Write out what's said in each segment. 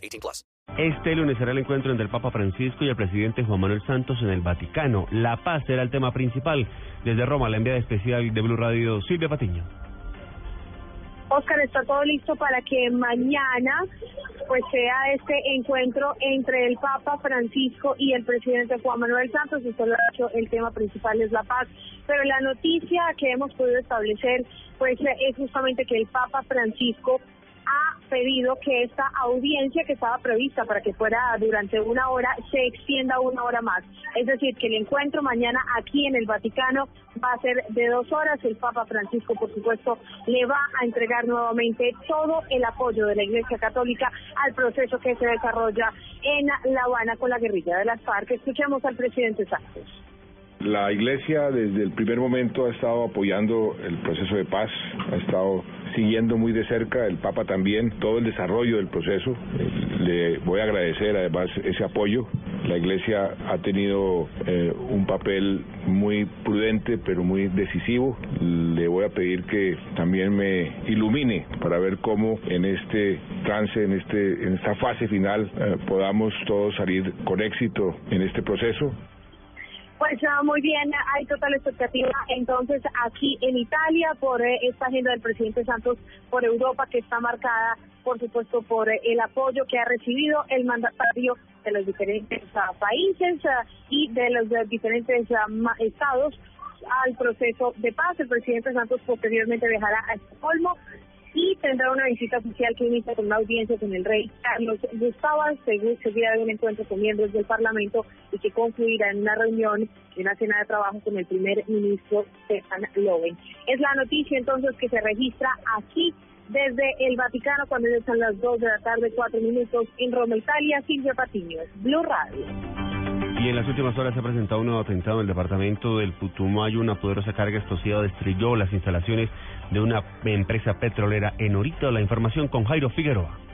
18 plus. Este lunes será el encuentro entre el Papa Francisco y el presidente Juan Manuel Santos en el Vaticano. La paz será el tema principal. Desde Roma, la enviada especial de Blue Radio, Silvia Patiño. Oscar, está todo listo para que mañana pues sea este encuentro entre el Papa Francisco y el presidente Juan Manuel Santos. Usted lo ha dicho, el tema principal es la paz. Pero la noticia que hemos podido establecer pues es justamente que el Papa Francisco pedido que esta audiencia que estaba prevista para que fuera durante una hora se extienda una hora más. Es decir, que el encuentro mañana aquí en el Vaticano va a ser de dos horas. El Papa Francisco, por supuesto, le va a entregar nuevamente todo el apoyo de la Iglesia Católica al proceso que se desarrolla en La Habana con la guerrilla de las FARC. Escuchemos al presidente Santos. La Iglesia desde el primer momento ha estado apoyando el proceso de paz, ha estado siguiendo muy de cerca, el Papa también, todo el desarrollo del proceso. Le voy a agradecer además ese apoyo. La Iglesia ha tenido eh, un papel muy prudente pero muy decisivo. Le voy a pedir que también me ilumine para ver cómo en este trance, en, este, en esta fase final, eh, podamos todos salir con éxito en este proceso. Pues uh, muy bien, hay total expectativa entonces aquí en Italia por eh, esta agenda del presidente Santos por Europa que está marcada, por supuesto, por eh, el apoyo que ha recibido el mandatario de los diferentes uh, países uh, y de los de diferentes estados al proceso de paz. El presidente Santos posteriormente viajará a Estocolmo tendrá una visita oficial que inicia con una audiencia con el rey Carlos Gustavo, seguida de un encuentro con miembros del Parlamento y que concluirá en una reunión y una cena de trabajo con el primer ministro Stefan Loven. Es la noticia entonces que se registra aquí desde el Vaticano cuando son las 2 de la tarde, 4 minutos en Roma, Italia. Silvia Patiño, Blue Radio. Y en las últimas horas se ha presentado un nuevo atentado en el departamento del Putumayo. Una poderosa carga explosiva destruyó las instalaciones de una empresa petrolera en Orito. La información con Jairo Figueroa.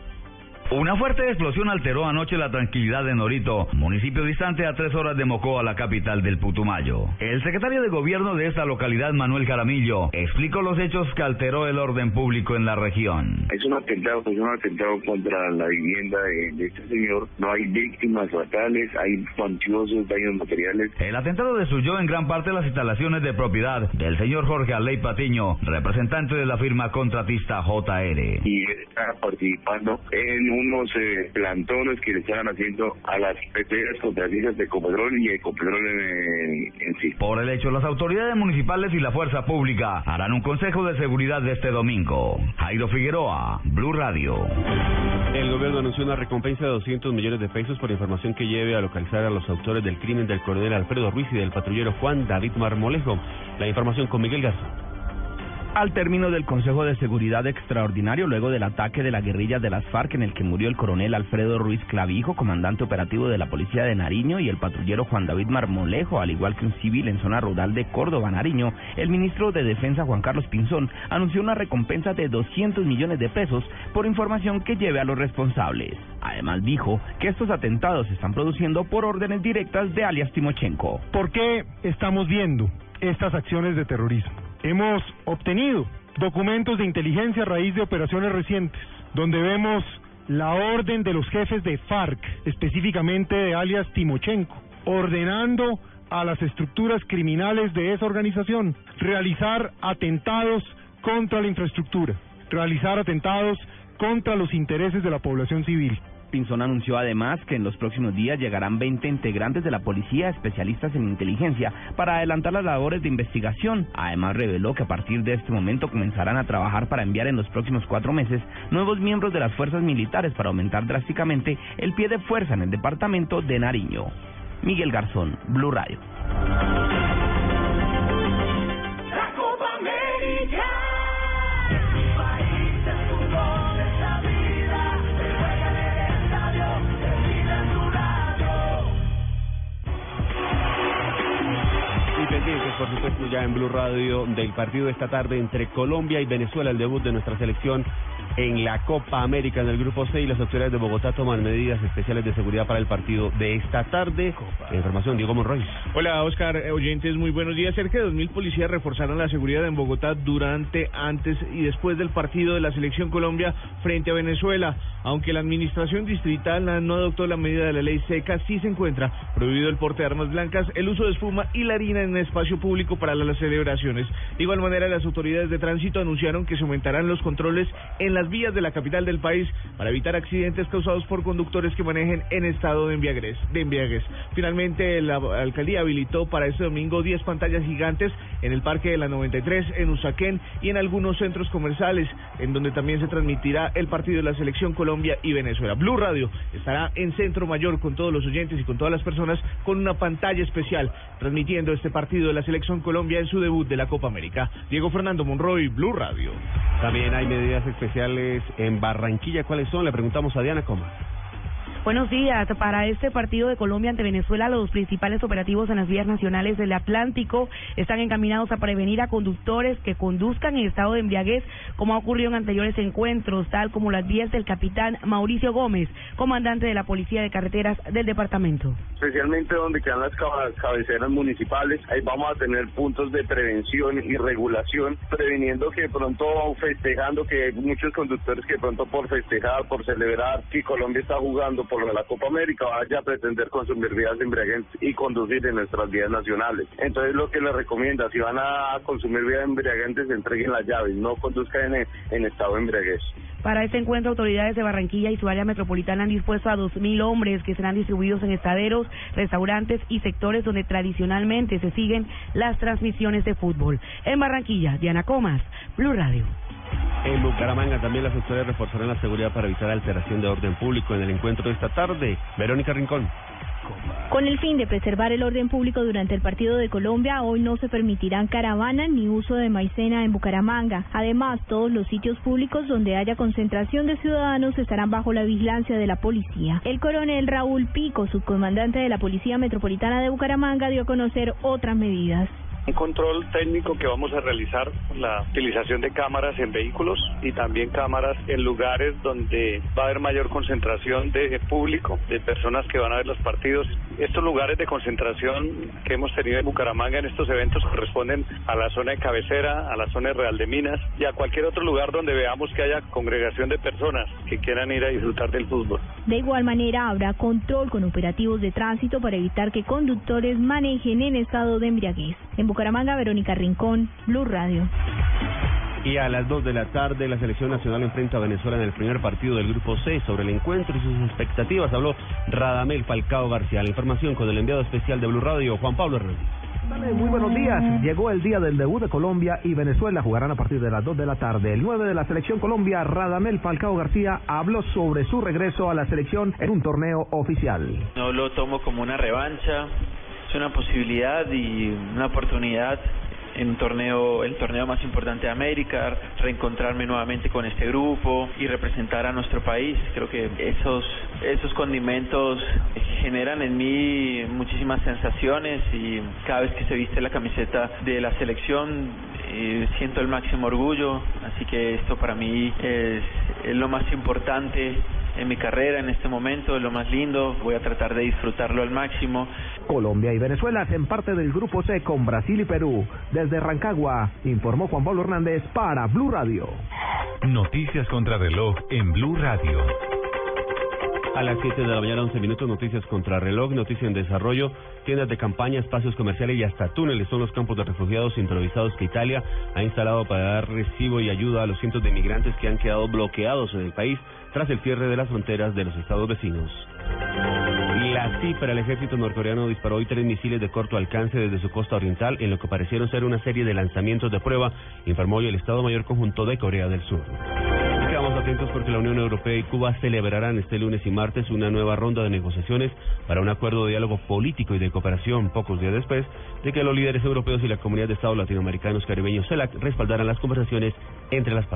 Una fuerte explosión alteró anoche la tranquilidad de Norito, municipio distante a tres horas de Mocoa, la capital del Putumayo. El secretario de gobierno de esta localidad, Manuel Jaramillo, explicó los hechos que alteró el orden público en la región. Es un atentado, es un atentado contra la vivienda de, este señor. No hay víctimas fatales, hay cuantiosos daños materiales. El atentado destruyó en gran parte las instalaciones de propiedad del señor Jorge Aley Patiño, representante de la firma contratista JR. Y está participando en unos eh, plantones que le estaban haciendo a las peteras contratistas de Ecopetrol y Ecopetrol en, en sí. Por el hecho, las autoridades municipales y la fuerza pública harán un consejo de seguridad de este domingo. Jairo Figueroa, Blue Radio. El gobierno anunció una recompensa de 200 millones de pesos por información que lleve a localizar a los autores del crimen del coronel Alfredo Ruiz y del patrullero Juan David Marmolejo. La información con Miguel Garza. Al término del Consejo de Seguridad Extraordinario, luego del ataque de la guerrilla de las FARC en el que murió el coronel Alfredo Ruiz Clavijo, comandante operativo de la Policía de Nariño, y el patrullero Juan David Marmolejo, al igual que un civil en zona rural de Córdoba, Nariño, el ministro de Defensa Juan Carlos Pinzón anunció una recompensa de 200 millones de pesos por información que lleve a los responsables. Además dijo que estos atentados se están produciendo por órdenes directas de alias Timochenko. ¿Por qué estamos viendo estas acciones de terrorismo? Hemos obtenido documentos de inteligencia a raíz de operaciones recientes, donde vemos la orden de los jefes de FARC, específicamente de alias Timochenko, ordenando a las estructuras criminales de esa organización realizar atentados contra la infraestructura, realizar atentados contra los intereses de la población civil. Anunció además que en los próximos días llegarán 20 integrantes de la policía especialistas en inteligencia para adelantar las labores de investigación. Además reveló que a partir de este momento comenzarán a trabajar para enviar en los próximos cuatro meses nuevos miembros de las fuerzas militares para aumentar drásticamente el pie de fuerza en el departamento de Nariño. Miguel Garzón, Blue Radio. En Blue Radio del partido de esta tarde entre Colombia y Venezuela, el debut de nuestra selección en la Copa América en el Grupo C y las autoridades de Bogotá toman medidas especiales de seguridad para el partido de esta tarde. Información, Diego Monroy. Hola Oscar, eh, oyentes, muy buenos días. Cerca de 2.000 policías reforzaron la seguridad en Bogotá durante, antes y después del partido de la Selección Colombia frente a Venezuela. Aunque la administración distrital no adoptó la medida de la ley seca, sí se encuentra prohibido el porte de armas blancas, el uso de espuma y la harina en espacio público para las celebraciones. De igual manera, las autoridades de tránsito anunciaron que se aumentarán los controles en las vías de la capital del país para evitar accidentes causados por conductores que manejen en estado de embriaguez. De embriaguez. Finalmente, la alcaldía habilitó para este domingo 10 pantallas gigantes en el Parque de la 93, en Usaquén y en algunos centros comerciales, en donde también se transmitirá el partido de la Selección Colombia y Venezuela. Blue Radio estará en Centro Mayor con todos los oyentes y con todas las personas con una pantalla especial transmitiendo este partido de la Selección Colombia en su debut de la Copa América. Diego Fernando Monroy, Blue Radio. También hay medidas especiales en Barranquilla. ¿Cuáles son? Le preguntamos a Diana Comas. Buenos días. Para este partido de Colombia ante Venezuela, los principales operativos en las vías nacionales del Atlántico están encaminados a prevenir a conductores que conduzcan en estado de embriaguez, como ha ocurrido en anteriores encuentros, tal como las vías del capitán Mauricio Gómez, comandante de la Policía de Carreteras del departamento. Especialmente donde quedan las cabeceras municipales, ahí vamos a tener puntos de prevención y regulación, previniendo que pronto, festejando que hay muchos conductores que pronto por festejar, por celebrar que Colombia está jugando, por por la Copa América vaya a pretender consumir vías embriagantes y conducir en nuestras vías nacionales. Entonces lo que les recomienda, si van a consumir vías embriagantes, entreguen las llaves, no conduzcan en, en estado de embriaguez. Para este encuentro, autoridades de Barranquilla y su área metropolitana han dispuesto a 2.000 hombres que serán distribuidos en estaderos, restaurantes y sectores donde tradicionalmente se siguen las transmisiones de fútbol. En Barranquilla, Diana Comas, Blue Radio. En Bucaramanga también las autoridades reforzarán la seguridad para evitar alteración de orden público en el encuentro de esta tarde. Verónica Rincón. Con el fin de preservar el orden público durante el partido de Colombia, hoy no se permitirán caravanas ni uso de maicena en Bucaramanga. Además, todos los sitios públicos donde haya concentración de ciudadanos estarán bajo la vigilancia de la policía. El coronel Raúl Pico, subcomandante de la Policía Metropolitana de Bucaramanga, dio a conocer otras medidas un control técnico que vamos a realizar la utilización de cámaras en vehículos y también cámaras en lugares donde va a haber mayor concentración de público, de personas que van a ver los partidos. Estos lugares de concentración que hemos tenido en Bucaramanga en estos eventos corresponden a la zona de cabecera, a la zona de Real de Minas y a cualquier otro lugar donde veamos que haya congregación de personas que quieran ir a disfrutar del fútbol. De igual manera habrá control con operativos de tránsito para evitar que conductores manejen en estado de embriaguez. Bucaramanga, Verónica Rincón, Blue Radio. Y a las 2 de la tarde la selección nacional enfrenta a Venezuela en el primer partido del Grupo C. Sobre el encuentro y sus expectativas habló Radamel Falcao García. La información con el enviado especial de Blue Radio, Juan Pablo Hernández. muy buenos días. Llegó el día del debut de Colombia y Venezuela. Jugarán a partir de las 2 de la tarde. El 9 de la selección Colombia, Radamel Falcao García, habló sobre su regreso a la selección en un torneo oficial. No lo tomo como una revancha es una posibilidad y una oportunidad en un torneo, el torneo más importante de América, reencontrarme nuevamente con este grupo y representar a nuestro país. Creo que esos, esos condimentos generan en mí muchísimas sensaciones y cada vez que se viste la camiseta de la selección eh, siento el máximo orgullo, así que esto para mí es, es lo más importante en mi carrera en este momento, es lo más lindo, voy a tratar de disfrutarlo al máximo. Colombia y Venezuela hacen parte del grupo C con Brasil y Perú. Desde Rancagua, informó Juan Pablo Hernández para Blue Radio. Noticias contra reloj en Blue Radio. A las 7 de la mañana, 11 minutos, noticias contra reloj, noticias en desarrollo, tiendas de campaña, espacios comerciales y hasta túneles son los campos de refugiados improvisados que Italia ha instalado para dar recibo y ayuda a los cientos de migrantes que han quedado bloqueados en el país tras el cierre de las fronteras de los estados vecinos. La cifra, el ejército norcoreano disparó hoy tres misiles de corto alcance desde su costa oriental en lo que parecieron ser una serie de lanzamientos de prueba, informó hoy el Estado Mayor Conjunto de Corea del Sur. Atentos porque la Unión Europea y Cuba celebrarán este lunes y martes una nueva ronda de negociaciones para un acuerdo de diálogo político y de cooperación pocos días después de que los líderes europeos y la comunidad de estados latinoamericanos caribeños CELAC respaldaran las conversaciones entre las partes.